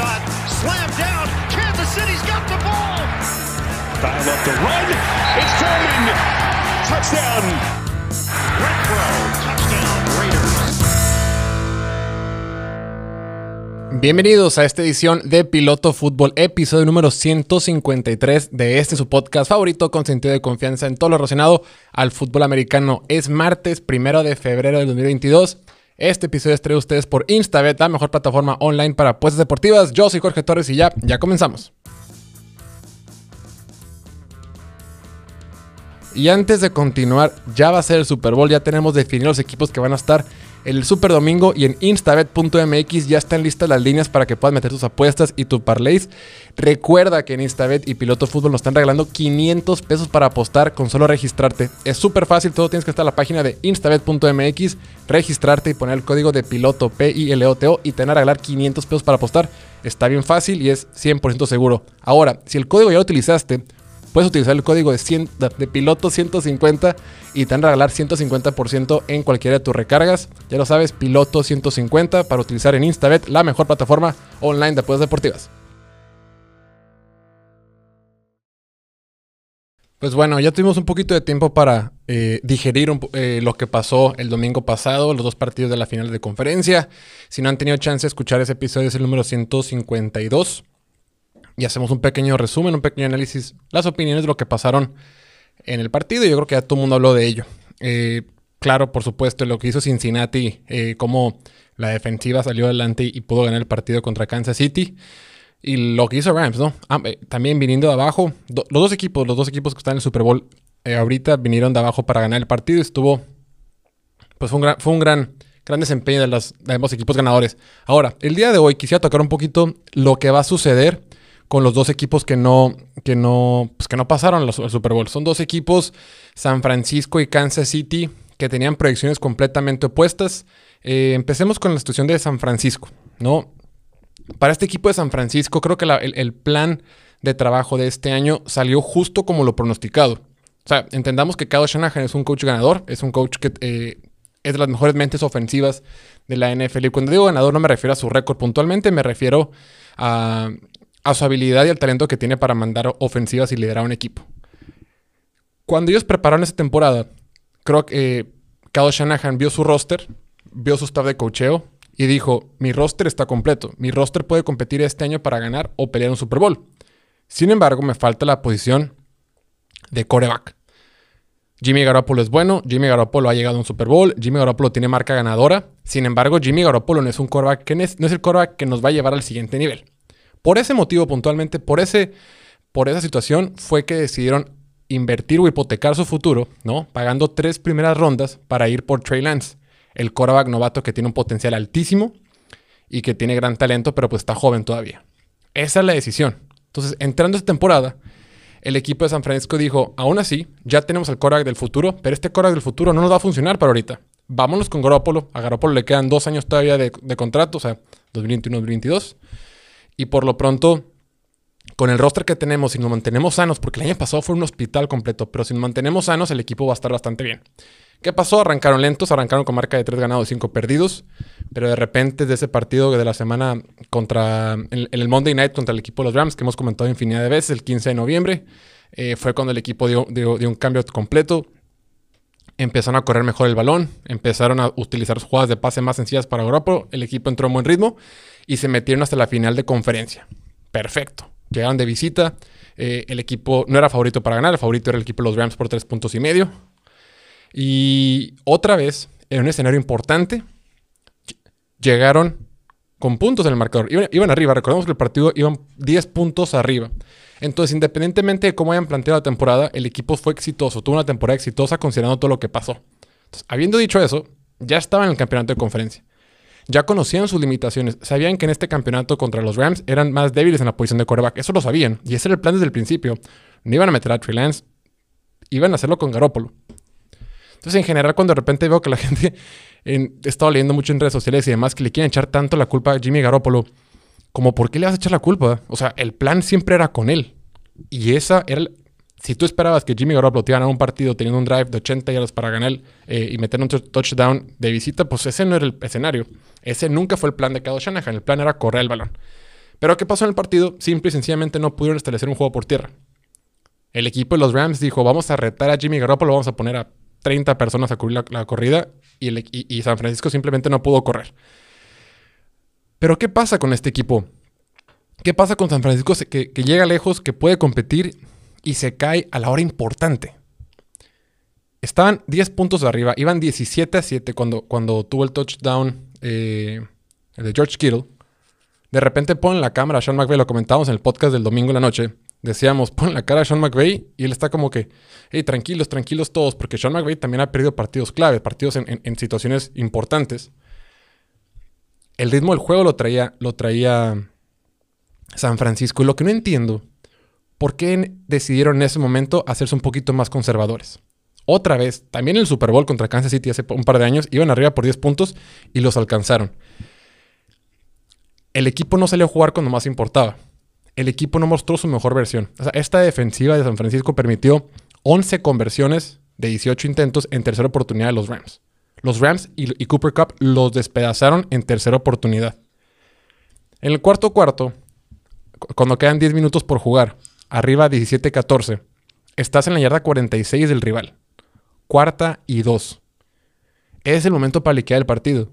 shot, slammed down. Kansas City's got the ball. Dial up the run. It's. Touchdown. Renfro, touchdown Raiders. Bienvenidos a esta edición de Piloto Fútbol, episodio número 153 de este su podcast favorito con sentido de confianza en todo lo relacionado al fútbol americano. Es martes primero de febrero del 2022. Este episodio es traído a ustedes por Instabet, la mejor plataforma online para apuestas deportivas. Yo soy Jorge Torres y ya, ya comenzamos. Y antes de continuar, ya va a ser el Super Bowl, ya tenemos definidos los equipos que van a estar el Super Domingo y en instabet.mx ya están listas las líneas para que puedas meter tus apuestas y tu parlays. Recuerda que en Instabet y Piloto Fútbol nos están regalando 500 pesos para apostar con solo registrarte. Es súper fácil, todo tienes que estar en la página de instabet.mx, registrarte y poner el código de piloto P-I-L-O-T-O y te van a regalar 500 pesos para apostar. Está bien fácil y es 100% seguro. Ahora, si el código ya lo utilizaste, puedes utilizar el código de, 100 de piloto 150 y te van a regalar 150% en cualquiera de tus recargas. Ya lo sabes, piloto 150 para utilizar en Instabet, la mejor plataforma online de apuestas deportivas. Pues bueno, ya tuvimos un poquito de tiempo para eh, digerir eh, lo que pasó el domingo pasado, los dos partidos de la final de conferencia. Si no han tenido chance de escuchar ese episodio, es el número 152 y hacemos un pequeño resumen, un pequeño análisis, las opiniones de lo que pasaron en el partido. Yo creo que ya todo el mundo habló de ello. Eh, claro, por supuesto, lo que hizo Cincinnati, eh, cómo la defensiva salió adelante y pudo ganar el partido contra Kansas City. Y lo que hizo Rams, ¿no? Ah, eh, también viniendo de abajo, los dos equipos, los dos equipos que están en el Super Bowl ahorita vinieron de abajo para ganar el partido. Estuvo, pues fue un gran, gran, desempeño de, los, de ambos equipos ganadores. Ahora, el día de hoy quisiera tocar un poquito lo que va a suceder con los dos equipos que no, que no, pues que no pasaron al Super Bowl. Son dos equipos, San Francisco y Kansas City, que tenían proyecciones completamente opuestas. Eh, empecemos con la situación de San Francisco, ¿no? Para este equipo de San Francisco, creo que el, el, plan de trabajo de este año salió justo como lo pronosticado. O sea, entendamos que Kyle Shanahan es un coach ganador, es un coach que eh, es de las mejores mentes ofensivas de la NFL. Y cuando digo ganador no me refiero a su récord puntualmente, me refiero a a su habilidad y al talento que tiene para mandar ofensivas y liderar un equipo. Cuando ellos prepararon esa temporada, creo que eh, Kyle Shanahan vio su roster, vio su staff de cocheo y dijo, mi roster está completo, mi roster puede competir este año para ganar o pelear un Super Bowl. Sin embargo, me falta la posición de coreback. Jimmy Garoppolo es bueno, Jimmy Garoppolo ha llegado a un Super Bowl, Jimmy Garoppolo tiene marca ganadora. Sin embargo, Jimmy Garoppolo no es un coreback que no es, no es el coreback que nos va a llevar al siguiente nivel. Por ese motivo puntualmente, por, ese, por esa situación, fue que decidieron invertir o hipotecar su futuro, ¿no? Pagando tres primeras rondas para ir por Trey Lance, el quarterback novato que tiene un potencial altísimo y que tiene gran talento, pero pues está joven todavía. Esa es la decisión. Entonces, entrando esta temporada, el equipo de San Francisco dijo, aún así, ya tenemos el quarterback del futuro, pero este quarterback del futuro no nos va a funcionar para ahorita. Vámonos con Garoppolo. A Garoppolo le quedan dos años todavía de, de contrato, o sea, 2021-2022. Y por lo pronto, con el roster que tenemos, si nos mantenemos sanos, porque el año pasado fue un hospital completo, pero si nos mantenemos sanos, el equipo va a estar bastante bien. ¿Qué pasó? Arrancaron lentos, arrancaron con marca de 3 ganados y 5 perdidos, pero de repente de ese partido de la semana contra, en, el Monday Night contra el equipo de los Rams, que hemos comentado infinidad de veces, el 15 de noviembre, eh, fue cuando el equipo dio, dio, dio un cambio completo. Empezaron a correr mejor el balón, empezaron a utilizar jugadas de pase más sencillas para Europa, el equipo entró en buen ritmo y se metieron hasta la final de conferencia. Perfecto. Llegaron de visita. Eh, el equipo no era favorito para ganar, el favorito era el equipo de los Rams por tres puntos y medio. Y otra vez, en un escenario importante, llegaron con puntos en el marcador. Iban, arriba, recordemos que el partido iban 10 puntos arriba. Entonces, independientemente de cómo hayan planteado la temporada, el equipo fue exitoso, tuvo una temporada exitosa considerando todo lo que pasó. Habiendo dicho eso, ya estaba en el campeonato de conferencia ya conocían sus limitaciones. Sabían que en este campeonato contra los Rams eran más débiles en la posición de quarterback. Eso lo sabían. Y ese era el plan desde el principio. No iban a meter a Trey Lance. Iban a hacerlo con Garópolo. Entonces, en general, cuando de repente veo que la gente en, he estado leyendo mucho en redes sociales y demás que le quieren echar tanto la culpa a Jimmy Garoppolo, como por qué le vas a echar la culpa. O sea, el plan siempre era con él. Y esa era, si tú esperabas que Jimmy Garoppolo te iba a ganar un partido teniendo un drive de 80 yardas para ganar eh, y meter un touchdown de visita, pues ese no era el escenario. Ese nunca fue el plan de Kyle Shanahan. El plan era correr el balón. Pero ¿qué pasó en el partido? Simple y sencillamente no pudieron establecer un juego por tierra. El equipo de los Rams dijo, vamos a retar a Jimmy Garoppolo, vamos a poner a 30 personas a cubrir la, corrida y, San Francisco simplemente no pudo correr. Pero ¿qué pasa con este equipo? ¿Qué pasa con San Francisco que, que llega lejos, que puede competir y se cae a la hora importante? Estaban 10 puntos arriba, iban 17 a 7 cuando, cuando tuvo el touchdown eh, de George Kittle. De repente ponen la cámara a Sean McVay, lo comentábamos en el podcast del domingo en la noche. Decíamos, pon la cara a Sean McVay y él está como que, hey, tranquilos, tranquilos todos, porque Sean McVay también ha perdido partidos clave, partidos en, situaciones importantes. El ritmo del juego lo traía, lo traía San Francisco. Y lo que no entiendo, ¿por qué decidieron en ese momento hacerse un poquito más conservadores? Otra vez, también el Super Bowl contra Kansas City hace un par de años, iban arriba por 10 puntos y los alcanzaron. El equipo no salió a jugar cuando más importaba. El equipo no mostró su mejor versión. esta defensiva de San Francisco permitió 11 conversiones de 18 intentos en tercera oportunidad de los Rams. Los Rams y, Cooper Cup los despedazaron en tercera oportunidad. En el cuarto cuarto, cuando quedan 10 minutos por jugar, arriba 17-14, estás en la yarda 46 del rival cuarta y dos. Es el momento para liquidar el partido.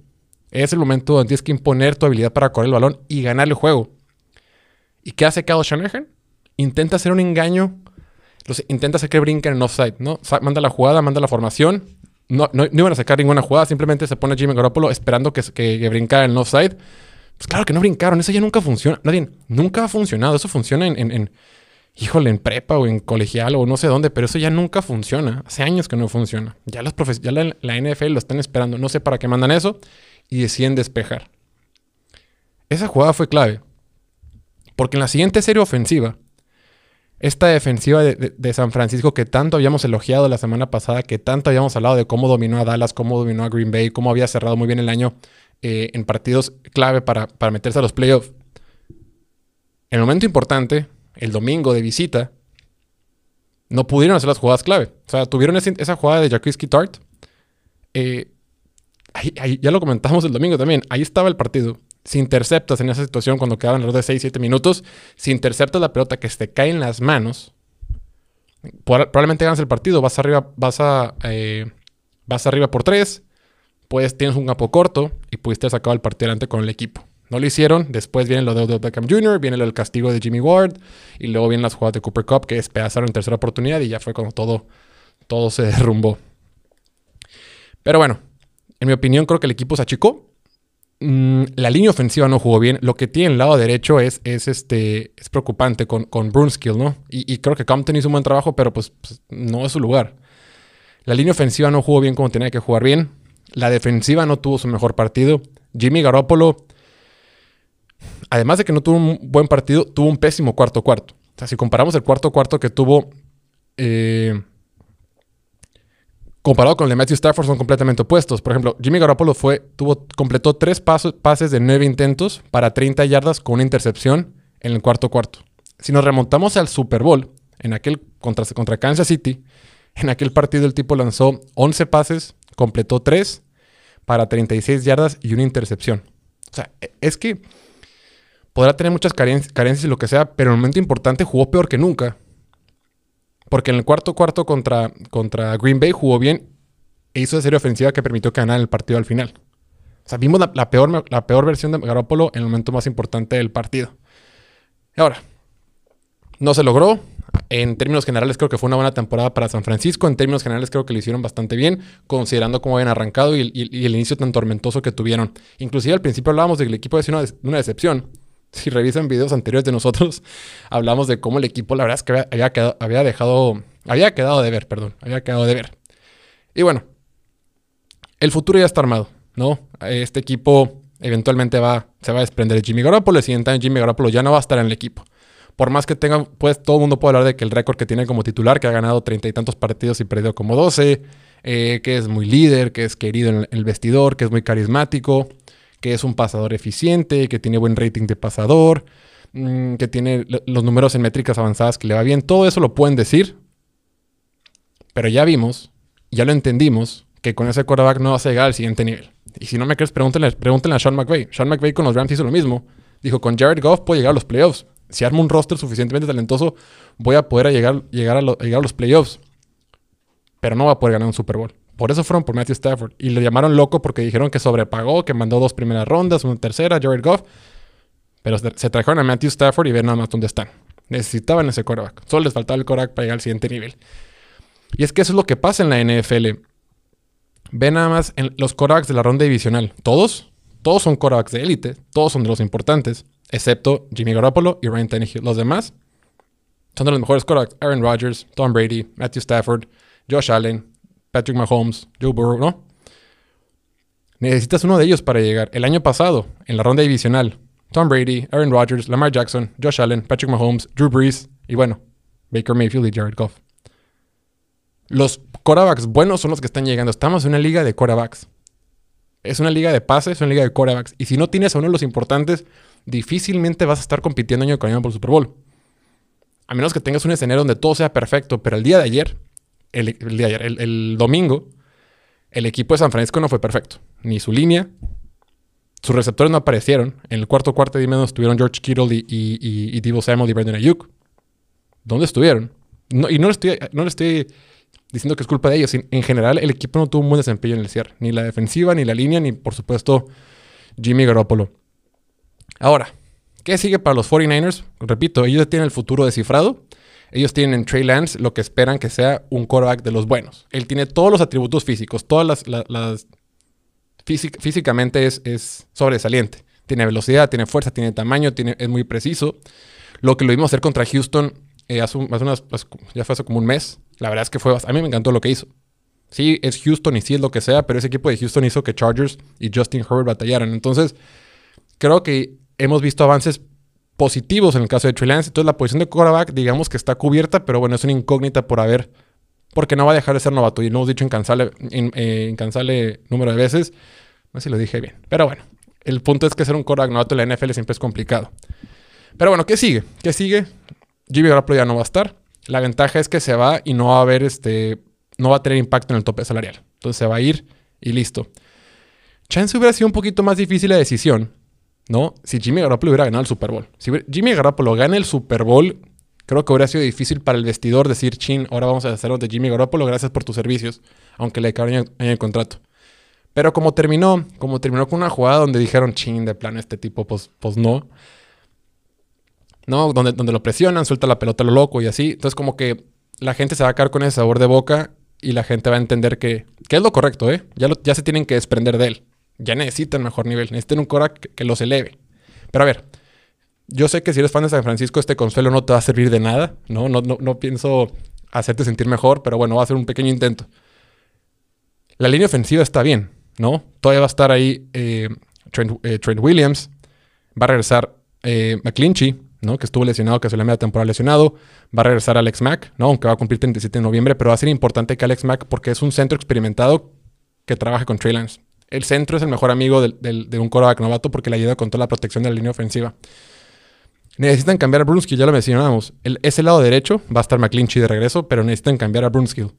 Es el momento donde tienes que imponer tu habilidad para correr el balón y ganar el juego. ¿Y qué hace Kyle Shanahan? Intenta hacer un engaño. intenta hacer que brinquen en offside, ¿no? Manda la jugada, manda la formación. No, no, iban a sacar ninguna jugada, simplemente se pone Jimmy Garoppolo esperando que, que, brincara en offside. Pues claro que no brincaron, eso ya nunca funciona. Nadie, nunca ha funcionado. Eso funciona en híjole, en prepa o en colegial o no sé dónde, pero eso ya nunca funciona. Hace años que no funciona. Ya, los ya la, NFL lo están esperando. No sé para qué mandan eso y deciden despejar. Esa jugada fue clave. Porque en la siguiente serie ofensiva, esta defensiva de, San Francisco que tanto habíamos elogiado la semana pasada, que tanto habíamos hablado de cómo dominó a Dallas, cómo dominó a Green Bay, cómo había cerrado muy bien el año eh, en partidos clave para, para meterse a los playoffs. En el momento importante, el domingo de visita, no pudieron hacer las jugadas clave. O sea, tuvieron esa jugada de Jacques Tart. Eh, ya lo comentamos el domingo también. Ahí estaba el partido. Si interceptas en esa situación cuando quedaban los de 6, 7 minutos, si interceptas la pelota que te cae en las manos, probablemente ganas el partido. Vas arriba, vas a, eh, vas arriba por 3, pues tienes un campo corto y pudiste sacar el partido adelante con el equipo. No lo hicieron. Después viene lo de Odell Beckham Jr., viene lo del castigo de Jimmy Ward. Y luego vienen las jugadas de Cooper Cup que despedazaron en tercera oportunidad. Y ya fue cuando todo, todo se derrumbó. Pero bueno, en mi opinión, creo que el equipo se achicó. Mm, la línea ofensiva no jugó bien. Lo que tiene el lado derecho es, es, este, es preocupante con, con Brunskill, ¿no? Y, creo que Compton hizo un buen trabajo, pero pues, pues no es su lugar. La línea ofensiva no jugó bien como tenía que jugar bien. La defensiva no tuvo su mejor partido. Jimmy Garoppolo además de que no tuvo un buen partido, tuvo un pésimo cuarto cuarto. O sea, si comparamos el cuarto cuarto que tuvo eh, comparado con el de Matthew Stafford son completamente opuestos. Por ejemplo, Jimmy Garoppolo fue, tuvo, completó tres pases de nueve intentos para 30 yardas con una intercepción en el cuarto cuarto. Si nos remontamos al Super Bowl, en aquel contra, contra Kansas City, en aquel partido el tipo lanzó 11 pases, completó 3 para 36 yardas y una intercepción. O sea, e, es que podrá tener muchas carencias y lo que sea, pero en el momento importante jugó peor que nunca. Porque en el cuarto cuarto contra, contra Green Bay jugó bien e hizo esa serie ofensiva que permitió que el partido al final. O sea, vimos la, peor, la peor versión de Garoppolo en el momento más importante del partido. Ahora, no se logró. En términos generales creo que fue una buena temporada para San Francisco. En términos generales creo que lo hicieron bastante bien, considerando cómo habían arrancado y, el inicio tan tormentoso que tuvieron. Inclusive al principio hablábamos de que el equipo había sido una decepción si revisan videos anteriores de nosotros, hablamos de cómo el equipo, la verdad es que había, quedado, dejado, había quedado de ver, perdón, había quedado de ver. Y bueno, el futuro ya está armado, ¿no? Este equipo eventualmente va, se va a desprender de Jimmy Garoppolo, el siguiente año Jimmy Garoppolo ya no va a estar en el equipo. Por más que tenga, pues todo el mundo puede hablar de que el récord que tiene como titular, que ha ganado treinta y tantos partidos y perdido como doce, eh, que es muy líder, que es querido en el vestidor, que es muy carismático que es un pasador eficiente, que tiene buen rating de pasador, mm, que tiene los números en métricas avanzadas que le va bien. Todo eso lo pueden decir. Pero ya vimos, ya lo entendimos, que con ese quarterback no vas a llegar al siguiente nivel. Y si no me crees, pregúntenle, pregúntenle a Sean McVay. Sean McVay con los Rams hizo lo mismo. Dijo, con Jared Goff puedo llegar a los playoffs. Si armo un roster suficientemente talentoso, voy a poder llegar, llegar, a, llegar a los playoffs. Pero no va a poder ganar un Super Bowl. Por eso fueron por Matthew Stafford. Y le llamaron loco porque dijeron que sobrepagó, que mandó dos primeras rondas, una tercera, Jared Goff. Pero se trajeron a Matthew Stafford y ven nada más dónde están. Necesitaban ese quarterback. Solo les faltaba el quarterback para llegar al siguiente nivel. Y es que eso es lo que pasa en la NFL. Ve nada más en los quarterbacks de la ronda divisional. Todos, todos son quarterbacks de élite. Todos son de los importantes. Excepto Jimmy Garoppolo y Ryan Tannehill. Los demás son de los mejores quarterbacks. Aaron Rodgers, Tom Brady, Matthew Stafford, Josh Allen, Patrick Mahomes, Joe Burrow, ¿no? Necesitas uno de ellos para llegar. El año pasado, en la ronda divisional, Tom Brady, Aaron Rodgers, Lamar Jackson, Josh Allen, Patrick Mahomes, Drew Brees y bueno, Baker Mayfield y Jared Goff. Los quarterbacks buenos son los que están llegando. Estamos en una liga de quarterbacks. Es una liga de pases, es una liga de quarterbacks. Y si no tienes a uno de los importantes, difícilmente vas a estar compitiendo año con año por el Super Bowl. A menos que tengas un escenario donde todo sea perfecto. Pero el día de ayer, el, ayer, el, domingo, el equipo de San Francisco no fue perfecto. Ni su línea, sus receptores no aparecieron. En el cuarto cuarto de menos estuvieron George Kittle y, y, y, Samuel y Brandon Ayuk. ¿Dónde estuvieron? y no le, estoy, no estoy diciendo que es culpa de ellos. En general, el equipo no tuvo un buen desempeño en el cierre. Ni la defensiva, ni la línea, ni por supuesto Jimmy Garoppolo. Ahora, ¿qué sigue para los 49ers? Repito, ellos tienen el futuro descifrado. Ellos tienen en Trey Lance lo que esperan que sea un quarterback de los buenos. Él tiene todos los atributos físicos, todas las... físicamente es, es, sobresaliente. Tiene velocidad, tiene fuerza, tiene tamaño, tiene, es muy preciso. Lo que lo vimos hacer contra Houston eh, hace, unas, ya fue hace como un mes. La verdad es que fue, a mí me encantó lo que hizo. Sí, es Houston y sí es lo que sea, pero ese equipo de Houston hizo que Chargers y Justin Herbert batallaran. Entonces, creo que hemos visto avances positivos en el caso de Trey. Entonces, la posición de quarterback, digamos que está cubierta, pero bueno, es una incógnita por haber, porque no va a dejar de ser novato. Y lo hemos dicho incansable, eh, incansable número de veces. No sé si lo dije bien. Pero bueno, el punto es que ser un quarterback novato en la NFL siempre es complicado. Pero bueno, ¿qué sigue? ¿Qué sigue? Jimmy Garoppolo ya no va a estar. La ventaja es que se va y no va a haber este. No va a tener impacto en el tope salarial. Entonces se va a ir y listo. Chance hubiera sido un poquito más difícil la decisión, ¿no? Si Jimmy Garoppolo hubiera ganado el Super Bowl. Si Jimmy Garoppolo gana el Super Bowl, creo que hubiera sido difícil para el vestidor decir, chin, ahora vamos a hacerlo de Jimmy Garoppolo, gracias por tus servicios, aunque le acabaron en el contrato. Pero como terminó, como terminó con una jugada donde dijeron, chin, de plan, este tipo, pues, pues no. ¿no? Donde, donde lo presionan, suelta la pelota lo loco y así. Entonces, como que la gente se va a quedar con ese sabor de boca y la gente va a entender que, que es lo correcto, ¿eh? Ya, ya se tienen que desprender de él. Ya necesitan mejor nivel, necesitan un Cora que, los eleve. Pero a ver, yo sé que si eres fan de San Francisco, este consuelo no te va a servir de nada, ¿no? No, no, no pienso hacerte sentir mejor, pero bueno, va a ser un pequeño intento. La línea ofensiva está bien, ¿no? Todavía va a estar ahí eh, Trent, eh, Williams, va a regresar eh, McClinchy, ¿no? Que estuvo lesionado, que se le media temporada lesionado. Va a regresar Alex Mack, ¿no? Aunque va a cumplir 37 de noviembre, pero va a ser importante que Alex Mack, porque es un centro experimentado que trabaja con Trey Lance. El centro es el mejor amigo de un quarterback novato porque le ayuda con toda la protección de la línea ofensiva. Necesitan cambiar a Brunskill, ya lo mencionábamos. ese lado derecho va a estar McClinchy de regreso, pero necesitan cambiar a Brunskill.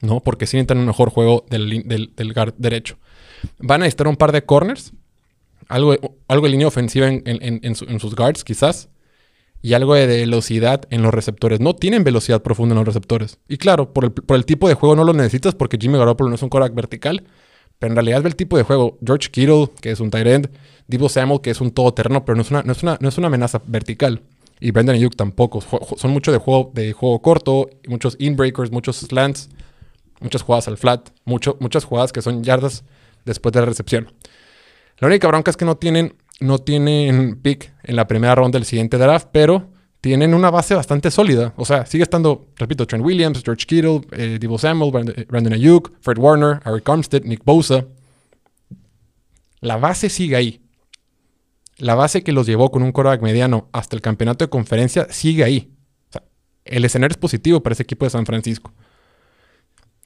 ¿No? Porque sí necesitan un mejor juego del, guard derecho. Van a necesitar un par de corners algo, algo de línea ofensiva en, sus guards, quizás. Y algo de velocidad en los receptores. No tienen velocidad profunda en los receptores. Y claro, por el, tipo de juego no lo necesitas porque Jimmy Garoppolo no es un quarterback vertical. Pero en realidad ve el tipo de juego. George Kittle, que es un tight end. Divo Samuel, que es un todoterreno, pero no es una, no es una, no es una amenaza vertical. Y Brendan Ayuk tampoco. Son mucho de juego, de juego corto, muchos inbreakers, muchos slants, muchas jugadas al flat, muchas jugadas que son yardas después de la recepción. La única bronca es que no tienen, no tienen pick en la primera ronda del siguiente draft, pero tienen una base bastante sólida. O sea, sigue estando, repito, Trent Williams, George Kittle, eh, Divo Samuel, Brandon Ayuk, Fred Warner, Harry Armstead, Nick Bosa. La base sigue ahí. La base que los llevó con un quarterback mediano hasta el campeonato de conferencia sigue ahí. O sea, el escenario es positivo para ese equipo de San Francisco.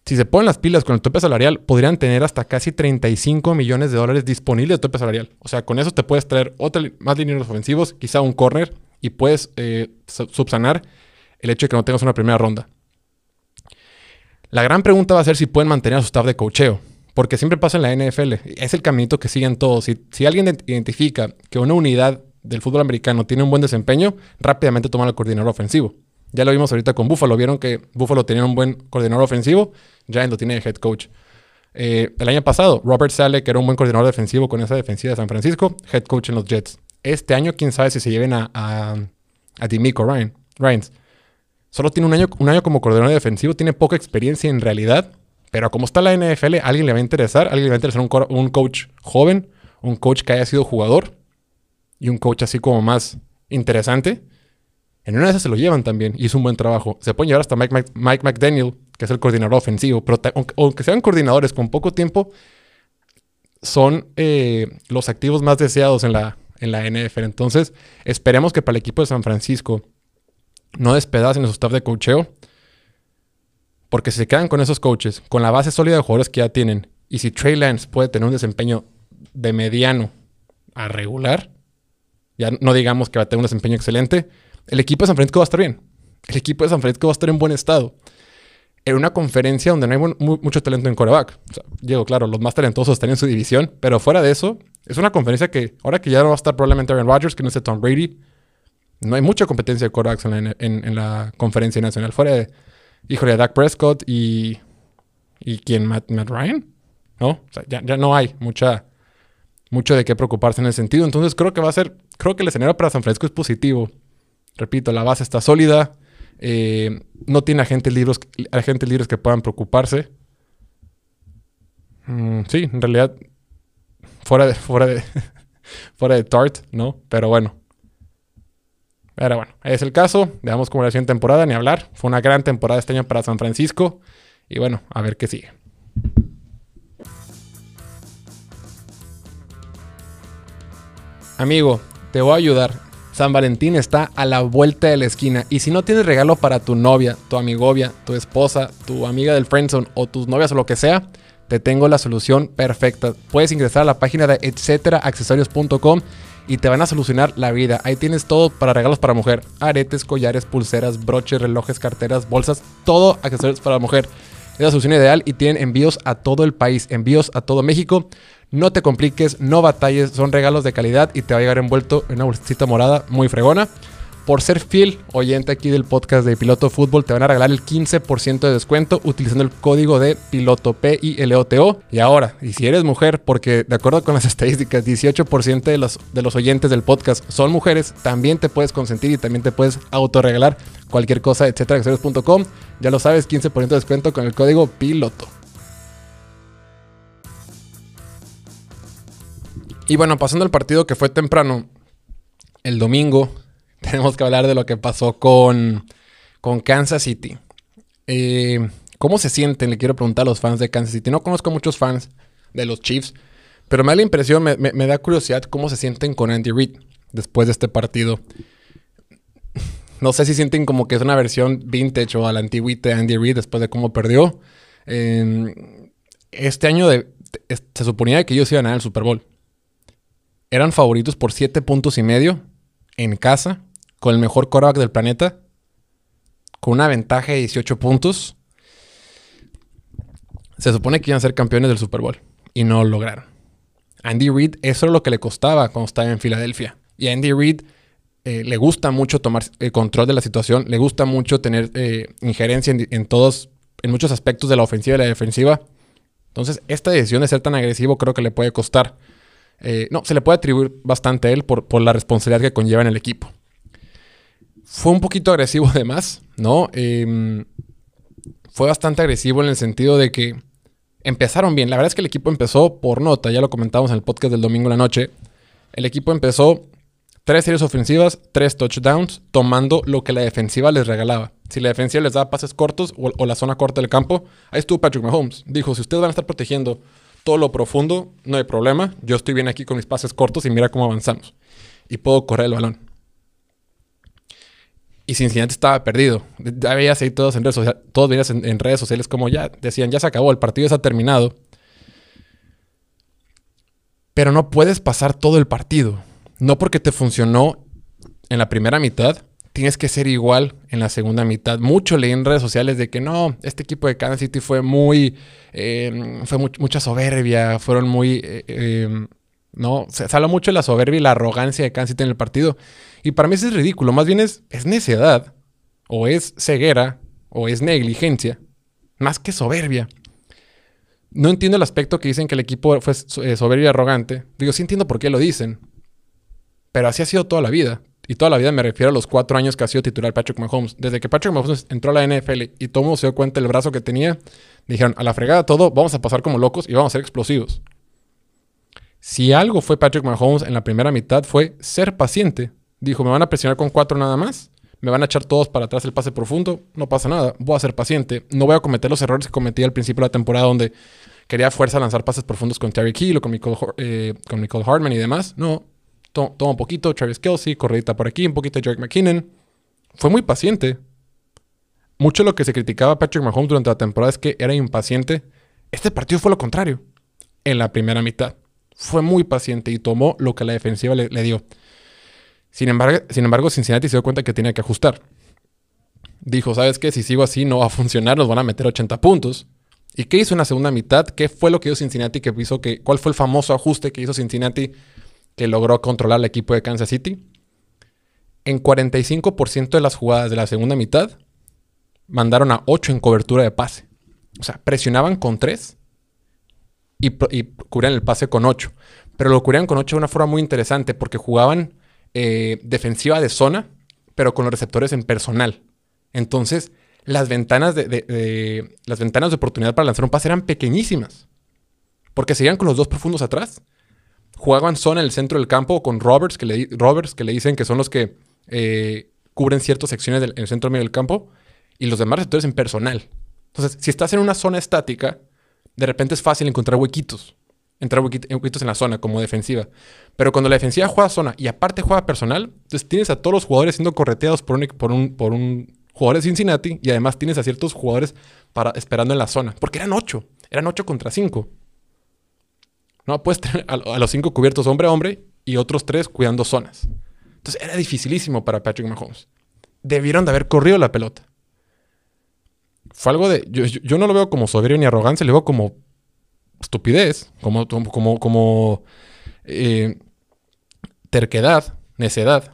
Si se ponen las pilas con el tope salarial, podrían tener hasta casi 35 millones de dólares disponibles de tope salarial. O sea, con eso te puedes traer más dineros ofensivos, quizá un corner, y puedes eh, subsanar el hecho de que no tengas una primera ronda. La gran pregunta va a ser si pueden mantener a su staff de cocheo. Porque siempre pasa en la NFL. Es el caminito que siguen todos. Si, si alguien identifica que una unidad del fútbol americano tiene un buen desempeño, rápidamente toma el coordinador ofensivo. Ya lo vimos ahorita con Buffalo. Vieron que Buffalo tenía un buen coordinador ofensivo. Giants lo tiene de head coach. Eh, el año pasado, Robert Sale, que era un buen coordinador defensivo con esa defensiva de San Francisco, head coach en los Jets. Este año, quién sabe si se lleven a, a, a Dimico Ryan. Solo tiene un año, un año como coordinador defensivo, tiene poca experiencia en realidad, pero como está la NFL, alguien le va a interesar, alguien le va a interesar un, un coach joven, un coach que haya sido jugador y un coach así como más interesante. En una de esas se lo llevan también y hizo un buen trabajo. Se pueden llevar hasta Mike, Mike, McDaniel, que es el coordinador ofensivo, pero aunque, sean coordinadores con poco tiempo, son eh, los activos más deseados en la, en la NFL. Entonces, esperemos que para el equipo de San Francisco no despedacen su staff de cocheo. Porque si se quedan con esos coaches, con la base sólida de jugadores que ya tienen, y si Trey Lance puede tener un desempeño de mediano a regular, ya no digamos que va a tener un desempeño excelente, el equipo de San Francisco va a estar bien. El equipo de San Francisco va a estar en buen estado. En una conferencia donde no hay mucho talento en coreback. O sea, digo, claro, los más talentosos están en su división, pero fuera de eso, es una conferencia que, ahora que ya no va a estar probablemente Aaron Rodgers, que no es Tom Brady, no hay mucha competencia de corebacks en la, conferencia nacional. Fuera de, híjole, Dak Prescott y. ¿Y quién? Matt, Ryan? ¿No? O sea, ya, ya no hay mucha, mucho de qué preocuparse en ese sentido. Entonces creo que va a ser. Creo que el escenario para San Francisco es positivo. Repito, la base está sólida. Eh, no tiene agentes libres, agentes libres que puedan preocuparse. Mm, sí, en realidad. Fuera de. Fuera de. fuera de Tart, ¿no? Pero bueno. Pero bueno, es el caso. Veamos cómo la siguiente temporada, ni hablar. Fue una gran temporada este año para San Francisco. Y bueno, a ver qué sigue. Amigo, te voy a ayudar. San Valentín está a la vuelta de la esquina. Y si no tienes regalo para tu novia, tu amigovia, tu esposa, tu amiga del friendzone o tus novias o lo que sea, te tengo la solución perfecta. Puedes ingresar a la página de etcéteraaccesorios.com y te van a solucionar la vida. Ahí tienes todo para regalos para mujer. Aretes, collares, pulseras, broches, relojes, carteras, bolsas, todo accesorios para mujer. Es la solución ideal y tienen envíos a todo el país, envíos a todo México. No te compliques, no batalles, son regalos de calidad y te va a llegar envuelto en una bolsita morada muy fregona por ser fiel oyente aquí del podcast de Piloto Fútbol, te van a regalar el 15% de descuento utilizando el código de Piloto P I L O T O. Y ahora, y si eres mujer, porque de acuerdo con las estadísticas, 18% de los, de los oyentes del podcast son mujeres, también te puedes consentir y también te puedes autorregalar cualquier cosa, etcétera, Ya lo sabes, 15% de descuento con el código Piloto. Y bueno, pasando al partido que fue temprano, el domingo, tenemos que hablar de lo que pasó con, con Kansas City. Eh, ¿Cómo se sienten? Le quiero preguntar a los fans de Kansas City. No conozco muchos fans de los Chiefs, pero me da la impresión, me, da curiosidad cómo se sienten con Andy Reid después de este partido. No sé si sienten como que es una versión vintage o a la antigüita de Andy Reid después de cómo perdió. este año se suponía que ellos iban a ganar el Super Bowl. Eran favoritos por 7 puntos y medio en casa con el mejor quarterback del planeta, con una ventaja de 18 puntos. Se supone que iban a ser campeones del Super Bowl y no lo lograron. Andy Reid, eso es lo que le costaba cuando estaba en Filadelfia. Y a Andy Reid eh, le gusta mucho tomar el control de la situación, le gusta mucho tener eh, injerencia en, todos, en muchos aspectos de la ofensiva y la defensiva. Entonces, esta decisión de ser tan agresivo creo que le puede costar. Eh, no, se le puede atribuir bastante a él por la responsabilidad que conlleva en el equipo fue un poquito agresivo además, ¿no? Em, fue bastante agresivo en el sentido de que empezaron bien. La verdad es que el equipo empezó por nota, ya lo comentamos en el podcast del domingo en la noche. El equipo empezó tres series ofensivas, tres touchdowns, tomando lo que la defensiva les regalaba. Si la defensiva les daba pases cortos o, o la zona corta del campo, ahí estuvo Patrick Mahomes. Dijo, si ustedes van a estar protegiendo todo lo profundo, no hay problema. Yo estoy bien aquí con mis pases cortos y mira cómo avanzamos. Y puedo correr el balón. Y Cincinnati estaba perdido. Ya veías ahí todos en redes sociales, todos veías en, redes sociales como ya decían, ya se acabó, el partido se ha terminado. Pero no puedes pasar todo el partido. No porque te funcionó en la primera mitad, tienes que ser igual en la segunda mitad. Mucho leí en redes sociales de que no, este equipo de Kansas City fue muy, eh, fue mucha soberbia, fueron muy, eh, em, no, se, habla mucho de la soberbia y la arrogancia de Kansas City en el partido. Y para mí eso es ridículo, más bien es, es necedad, o es ceguera, o es negligencia, más que soberbia. No entiendo el aspecto que dicen que el equipo fue eh, soberbio y arrogante. Digo, sí entiendo por qué lo dicen. Pero así ha sido toda la vida. Y toda la vida me refiero a los cuatro años que ha sido titular Patrick Mahomes. Desde que Patrick Mahomes entró a la NFL y todo mundo se dio cuenta del brazo que tenía, dijeron, a la fregada todo, vamos a pasar como locos y vamos a ser explosivos. Si algo fue Patrick Mahomes en la primera mitad fue ser paciente. Dijo, me van a presionar con cuatro nada más, me van a echar todos para atrás el pase profundo, no pasa nada, voy a ser paciente, no voy a cometer los errores que cometí al principio de la temporada donde quería fuerza lanzar pases profundos con Terry Hill o con Nicole, eh, con Hartman y demás. No, toma un poquito, Travis Kelsey, corredita por aquí, un poquito de Jerick McKinnon. Fue muy paciente. Mucho lo que se criticaba a Patrick Mahomes durante la temporada es que era impaciente. Este partido fue lo contrario. En la primera mitad. Fue muy paciente y tomó lo que la defensiva le, dio. Sin embargo, Cincinnati se dio cuenta que tenía que ajustar. Dijo, ¿sabes qué? Si sigo así no va a funcionar, nos van a meter 80 puntos. ¿Y qué hizo en la segunda mitad? ¿Qué fue lo que hizo Cincinnati que hizo que... ¿Cuál fue el famoso ajuste que hizo Cincinnati que logró controlar al equipo de Kansas City. En 45% de las jugadas de la segunda mitad, mandaron a 8 en cobertura de pase. O sea, presionaban con 3 y, cubrían el pase con 8. Pero lo cubrían con 8 de una forma muy interesante porque jugaban eh, defensiva de zona, pero con los receptores en personal. Entonces, las ventanas de, las ventanas de oportunidad para lanzar un pase eran pequeñísimas. Porque seguían con los dos profundos atrás jugaban zona en el centro del campo con Roberts, que le, Roberts, que le dicen que son los que eh, cubren ciertas secciones del, en el centro medio del campo, y los demás receptores en personal. Entonces, si estás en una zona estática, de repente es fácil encontrar huequitos. Entrar huequitos en la zona como defensiva. Pero cuando la defensiva juega zona y aparte juega personal, entonces tienes a todos los jugadores siendo correteados por un, por un, por un jugador de Cincinnati y además tienes a ciertos jugadores para, esperando en la zona. Porque eran ocho. Eran ocho contra cinco. No, puedes a, los cinco cubiertos hombre a hombre y otros tres cuidando zonas. Entonces era dificilísimo para Patrick Mahomes. Debieron de haber corrido la pelota. Fue algo de. Yo, no lo veo como soberbio ni arrogancia, lo veo como estupidez, como, como, como eh, terquedad, necedad.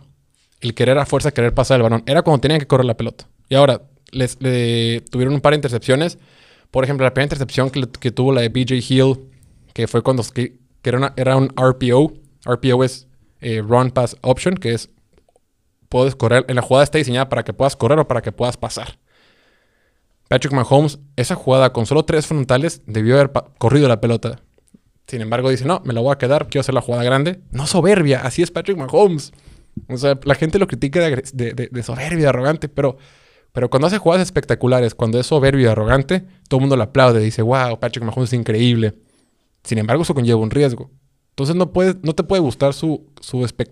El querer a fuerza, querer pasar el balón. Era cuando tenían que correr la pelota. Y ahora, les, tuvieron un par de intercepciones. Por ejemplo, la primera intercepción que, tuvo la de BJ Hill que fue cuando era, era, un RPO. RPO es eh, Run Pass Option, que es puedes correr. En la jugada está diseñada para que puedas correr o para que puedas pasar. Patrick Mahomes, esa jugada con solo tres frontales debió haber corrido la pelota. Sin embargo, dice: No, me la voy a quedar, quiero hacer la jugada grande. No soberbia, así es Patrick Mahomes. O sea, la gente lo critica de, soberbia, arrogante, pero, pero cuando hace jugadas espectaculares, cuando es soberbio y arrogante, todo el mundo lo aplaude. Dice: Wow, Patrick Mahomes es increíble. Sin embargo, eso conlleva un riesgo. Entonces no, puede, no te puede gustar su,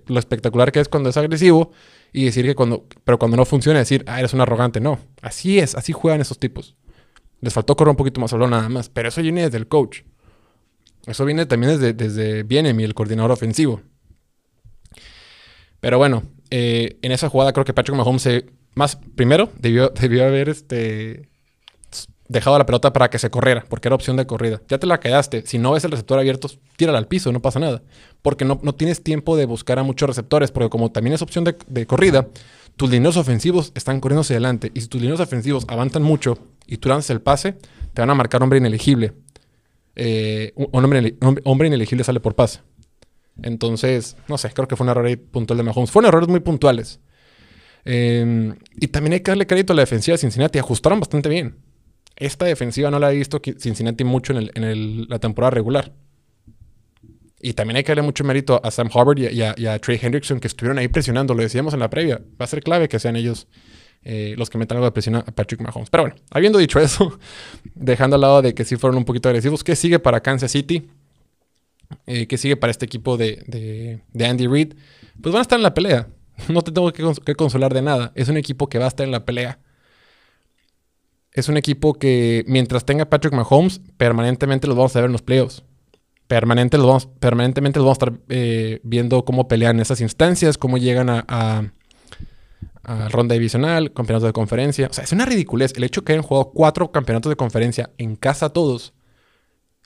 lo espectacular que es cuando es agresivo y decir que cuando, pero cuando no funciona decir, ah, eres un arrogante. No, así es, así juegan esos tipos. Les faltó correr un poquito más solo nada más, pero eso viene desde el coach. Eso viene también desde, desde Bienemi, el coordinador ofensivo. Pero bueno, eh, en esa jugada creo que Patrick Mahomes se, más primero debió, debió haber este, dejado la pelota para que se corriera, porque era opción de corrida. Ya te la quedaste. Si no ves el receptor abierto, tírala al piso, no pasa nada. Porque no, no tienes tiempo de buscar a muchos receptores, porque como también es opción de, corrida, tus lineos ofensivos están corriendo hacia adelante. Y si tus lineos ofensivos avanzan mucho y tú lanzas el pase, te van a marcar hombre inelegible. Eh, un hombre, hombre inelegible sale por pase. Entonces, no sé, creo que fue un error puntual de Mahomes. Fueron errores muy puntuales. Eh, y también hay que darle crédito a la defensiva de Cincinnati. Ajustaron bastante bien. Esta defensiva no la he visto Cincinnati mucho en, la temporada regular. Y también hay que darle mucho mérito a Sam Hubbard y a, Trey Hendrickson que estuvieron ahí presionando. Lo decíamos en la previa. Va a ser clave que sean ellos eh, los que metan algo de presión a Patrick Mahomes. Pero bueno, habiendo dicho eso, dejando al lado de que sí fueron un poquito agresivos, ¿qué sigue para Kansas City? Eh, ¿Qué sigue para este equipo de, Andy Reid? Pues van a estar en la pelea. No te tengo que consolar de nada. Es un equipo que va a estar en la pelea es un equipo que mientras tenga Patrick Mahomes, permanentemente los vamos a ver en los playoffs. Los vamos, permanentemente los vamos a estar eh, viendo cómo pelean esas instancias, cómo llegan a, ronda divisional, campeonatos de conferencia. O sea, es una ridiculez. El hecho que hayan jugado cuatro campeonatos de conferencia en casa todos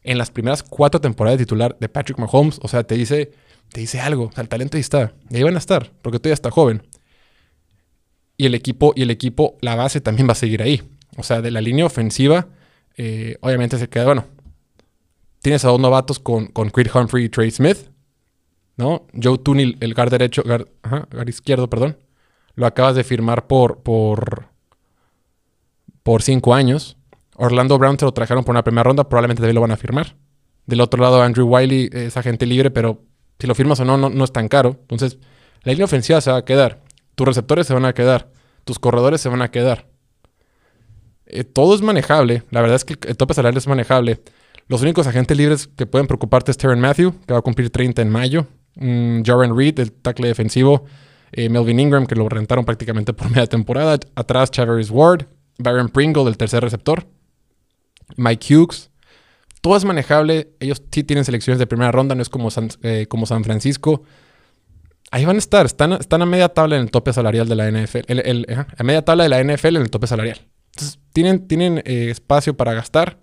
en las primeras cuatro temporadas de titular de Patrick Mahomes, o sea, te dice, te dice algo. El talento ahí está. Y ahí van a estar, porque todavía está joven. Y el equipo, y el equipo, la base también va a seguir ahí. O sea, de la línea ofensiva, eh, obviamente se queda, bueno, tienes a dos novatos con, con Creed Humphrey y Trey Smith, ¿no? Joe Tooney, el guard derecho, guard, ajá, izquierdo, perdón, lo acabas de firmar por, por, por cinco años. Orlando Brown se lo trajeron por una primera ronda, probablemente también lo van a firmar. Del otro lado, Andrew Wiley es agente libre, pero si lo firmas o no, no, es tan caro. Entonces, la línea ofensiva se va a quedar. Tus receptores se van a quedar. Tus corredores se van a quedar. Eh, todo es manejable. La verdad es que el tope salarial es manejable. Los únicos agentes libres que pueden preocuparte es Terran Matthew, que va a cumplir 30 en mayo. Mm, Jaren Reed, el tackle defensivo. Eh, Melvin Ingram, que lo rentaron prácticamente por media temporada. Atrás, Travis Ward. Byron Pringle, el tercer receptor. Mike Hughes. Todo es manejable. Ellos sí tienen selecciones de primera ronda, no es como San, eh, como San Francisco. Ahí van a estar. Están, están, a media tabla en el tope salarial de la NFL. a media tabla de la NFL en el tope salarial. Entonces, tienen, tienen eh, espacio para gastar.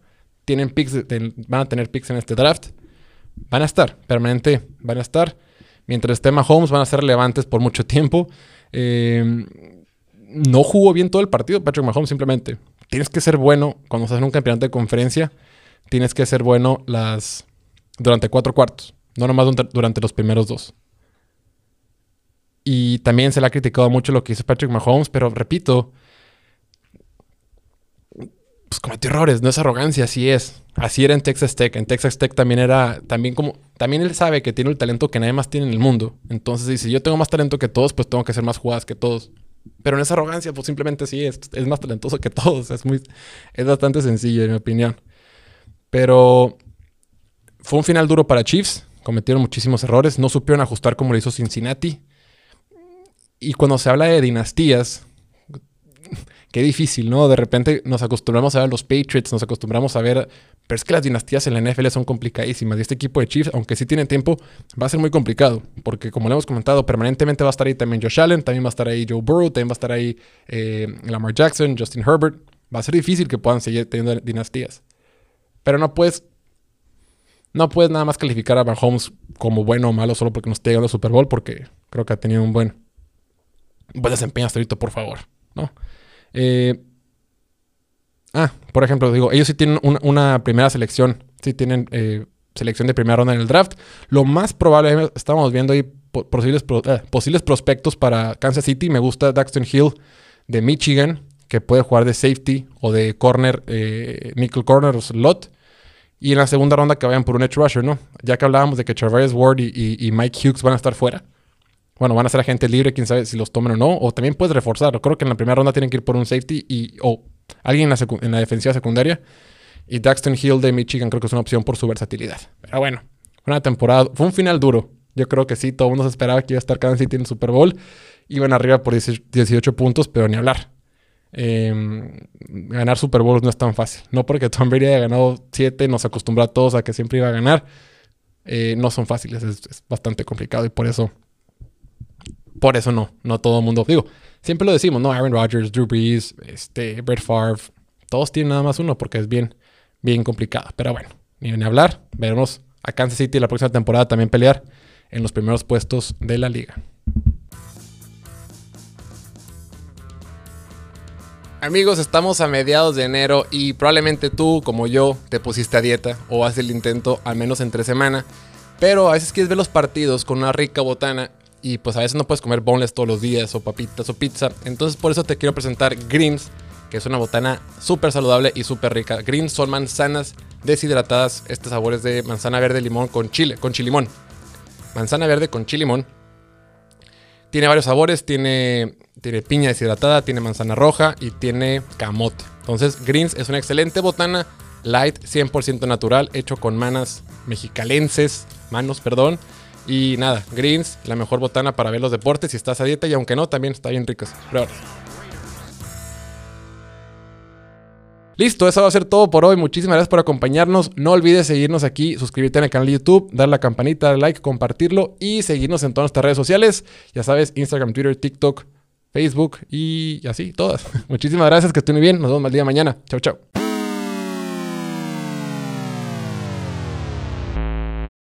Tienen picks van a tener picks en este draft. Van a estar, permanente, van a estar. Mientras esté Mahomes, van a ser relevantes por mucho tiempo. Eh, no jugó bien todo el partido Patrick Mahomes, simplemente. Tienes que ser bueno cuando estás en un campeonato de conferencia. Tienes que ser bueno las durante cuatro cuartos, no nomás durante los primeros dos. Y también se le ha criticado mucho lo que hizo Patrick Mahomes, pero repito, pues cometió errores, no es arrogancia, así es. Así era en Texas Tech. En Texas Tech también era, también como, también él sabe que tiene el talento que nadie más tiene en el mundo. Entonces dice, yo tengo más talento que todos, pues tengo que hacer más jugadas que todos. Pero en esa arrogancia, pues simplemente sí, es, es más talentoso que todos. Es, muy, es bastante sencillo, en mi opinión. Pero fue un final duro para Chiefs. Cometieron muchísimos errores. No supieron ajustar como lo hizo Cincinnati. Y cuando se habla de dinastías, qué difícil, ¿no? De repente nos acostumbramos a ver los Patriots, nos acostumbramos a ver pero es que las dinastías en la NFL son complicadísimas. Y este equipo de Chiefs, aunque sí tienen tiempo, va a ser muy complicado. Porque como le hemos comentado, permanentemente va a estar ahí también Josh Allen, también va a estar ahí Joe Burrow, también va a estar ahí eh, Lamar Jackson, Justin Herbert. Va a ser difícil que puedan seguir teniendo dinastías. Pero no puedes. No puedes nada más calificar a Mahomes como bueno o malo solo porque no esté llegando al Super Bowl, porque creo que ha tenido un buen, buen desempeño hasta ahorita, por favor. ¿no? Eh, Ah, por ejemplo, digo, ellos sí tienen una primera selección, sí tienen eh, selección de primera ronda en el draft. Lo más probable, estamos viendo ahí posibles, eh, posibles prospectos para Kansas City. Me gusta Daxton Hill de Michigan, que puede jugar de safety o de corner, nickel corner o slot. Y en la segunda ronda que vayan por un edge rusher, ¿no? Ya que hablábamos de que Travis Ward y, Mike Hughes van a estar fuera. Bueno, van a ser agentes libre, quién sabe si los tomen o no. O también puedes reforzar. Creo que en la primera ronda tienen que ir por un safety y, o alguien en la, defensiva secundaria. Y Daxton Hill de Michigan creo que es una opción por su versatilidad. Pero bueno, una temporada, fue un final duro. Yo creo que sí, todo el mundo se esperaba que iba a estar Kansas City en Super Bowl. Iban arriba por 18 puntos, pero ni hablar. Em, ganar Super Bowls no es tan fácil. No porque Tom Brady haya ganado 7, nos acostumbró a todos a que siempre iba a ganar. Eh, no son fáciles, es, es, bastante complicado y por eso, por eso no, no todo el mundo. Digo, siempre lo decimos, ¿no? Aaron Rodgers, Drew Brees, este, Brett Favre, todos tienen nada más uno porque es bien, bien complicado. Pero bueno, ni, ni hablar. Veremos a Kansas City la próxima temporada también pelear en los primeros puestos de la liga. Amigos, estamos a mediados de enero y probablemente tú, como yo, te pusiste a dieta o haces el intento al menos entre semana. Pero a veces quieres ver los partidos con una rica botana y pues a veces no puedes comer boneless todos los días o papitas o pizza. Entonces por eso te quiero presentar Greens, que es una botana súper saludable y súper rica. Greens son manzanas deshidratadas, este sabor es de manzana verde limón con chile, con chilimón. Manzana verde con chilimón. Tiene varios sabores, tiene, tiene piña deshidratada, tiene manzana roja y tiene camote. Entonces Greens es una excelente botana light, 100% natural, hecho con manas mexicalenses, manos, perdón y nada, Greens, la mejor botana para ver los deportes si estás a dieta y aunque no, también está bien ricas. Listo, eso va a ser todo por hoy. Muchísimas gracias por acompañarnos. No olvides seguirnos aquí, suscribirte en el canal de YouTube, dar la campanita, dar like, compartirlo y seguirnos en todas nuestras redes sociales. Ya sabes, Instagram, Twitter, TikTok, Facebook y así, todas. Muchísimas gracias, que estén bien. Nos vemos el día de mañana. Chau, chau.